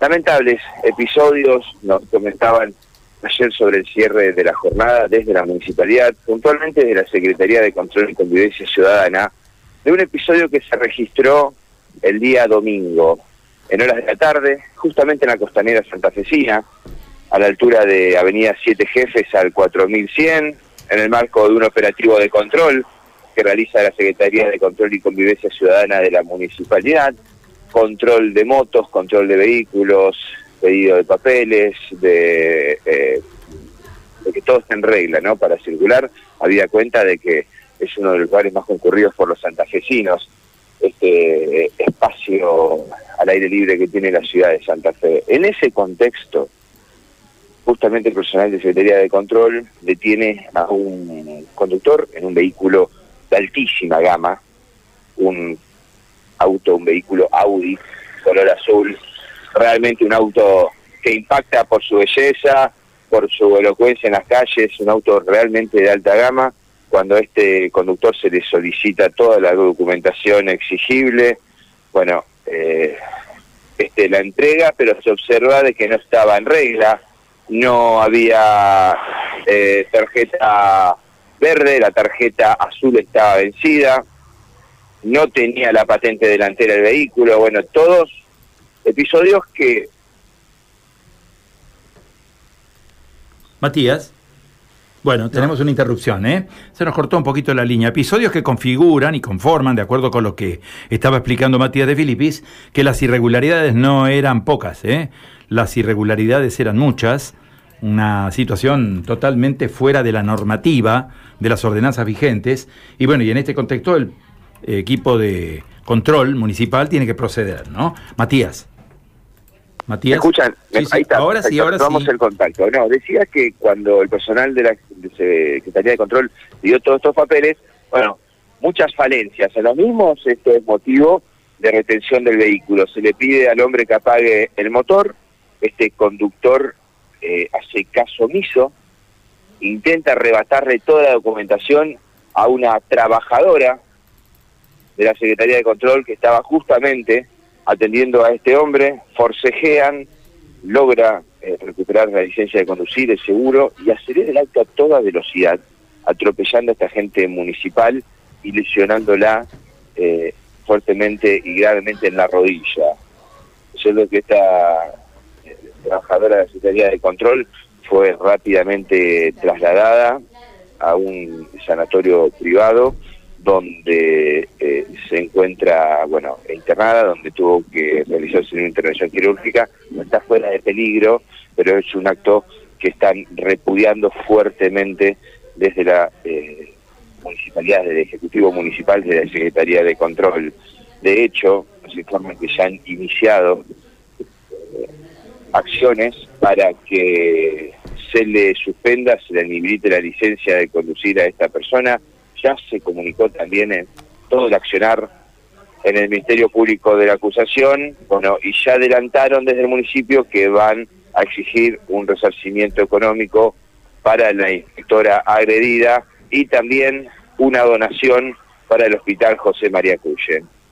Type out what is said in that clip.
lamentables episodios nos comentaban ayer sobre el cierre de la jornada desde la municipalidad, puntualmente de la Secretaría de Control y Convivencia Ciudadana, de un episodio que se registró el día domingo, en horas de la tarde, justamente en la costanera santafesina, a la altura de Avenida Siete Jefes al 4100, en el marco de un operativo de control que realiza la Secretaría de Control y Convivencia Ciudadana de la Municipalidad, control de motos, control de vehículos, pedido de papeles, de, eh, de que todo esté en regla, ¿no? Para circular, había cuenta de que es uno de los lugares más concurridos por los santafesinos, este eh, espacio al aire libre que tiene la ciudad de Santa Fe. En ese contexto, justamente el personal de Secretaría de Control detiene a un conductor en un vehículo de altísima gama, un auto, un vehículo Audi color azul, realmente un auto que impacta por su belleza, por su elocuencia en las calles, un auto realmente de alta gama, cuando a este conductor se le solicita toda la documentación exigible, bueno, eh, este la entrega, pero se observa de que no estaba en regla, no había eh, tarjeta verde, la tarjeta azul estaba vencida, no tenía la patente delantera del vehículo, bueno, todos episodios que... Matías. Bueno, tenemos una interrupción, ¿eh? Se nos cortó un poquito la línea. Episodios que configuran y conforman, de acuerdo con lo que estaba explicando Matías de Filipis, que las irregularidades no eran pocas, ¿eh? Las irregularidades eran muchas, una situación totalmente fuera de la normativa, de las ordenanzas vigentes, y bueno, y en este contexto el equipo de control municipal tiene que proceder, ¿no? Matías. Matías. escuchan? ahí está. Ahora sí, ahora Vamos el contacto. No, decía que cuando el personal de la Secretaría de Control dio todos estos papeles, bueno, muchas falencias. A los mismos esto es motivo de retención del vehículo. Se le pide al hombre que apague el motor, este conductor eh, hace caso omiso, intenta arrebatarle toda la documentación a una trabajadora de la Secretaría de Control que estaba justamente atendiendo a este hombre, forcejean, logra eh, recuperar la licencia de conducir, el seguro, y acelera el auto a toda velocidad, atropellando a esta gente municipal y lesionándola eh, fuertemente y gravemente en la rodilla. Eso es lo que esta eh, trabajadora de la Secretaría de Control fue rápidamente trasladada a un sanatorio privado donde eh, se encuentra, bueno, internada, donde tuvo que realizarse una intervención quirúrgica, está fuera de peligro, pero es un acto que están repudiando fuertemente desde la eh, municipalidad, desde el Ejecutivo Municipal, desde la Secretaría de Control. De hecho, nos informan que ya han iniciado eh, acciones para que se le suspenda, se le inhibite la licencia de conducir a esta persona, ya se comunicó también en todo el accionar en el Ministerio Público de la acusación, bueno, y ya adelantaron desde el municipio que van a exigir un resarcimiento económico para la inspectora agredida y también una donación para el Hospital José María Cuyen.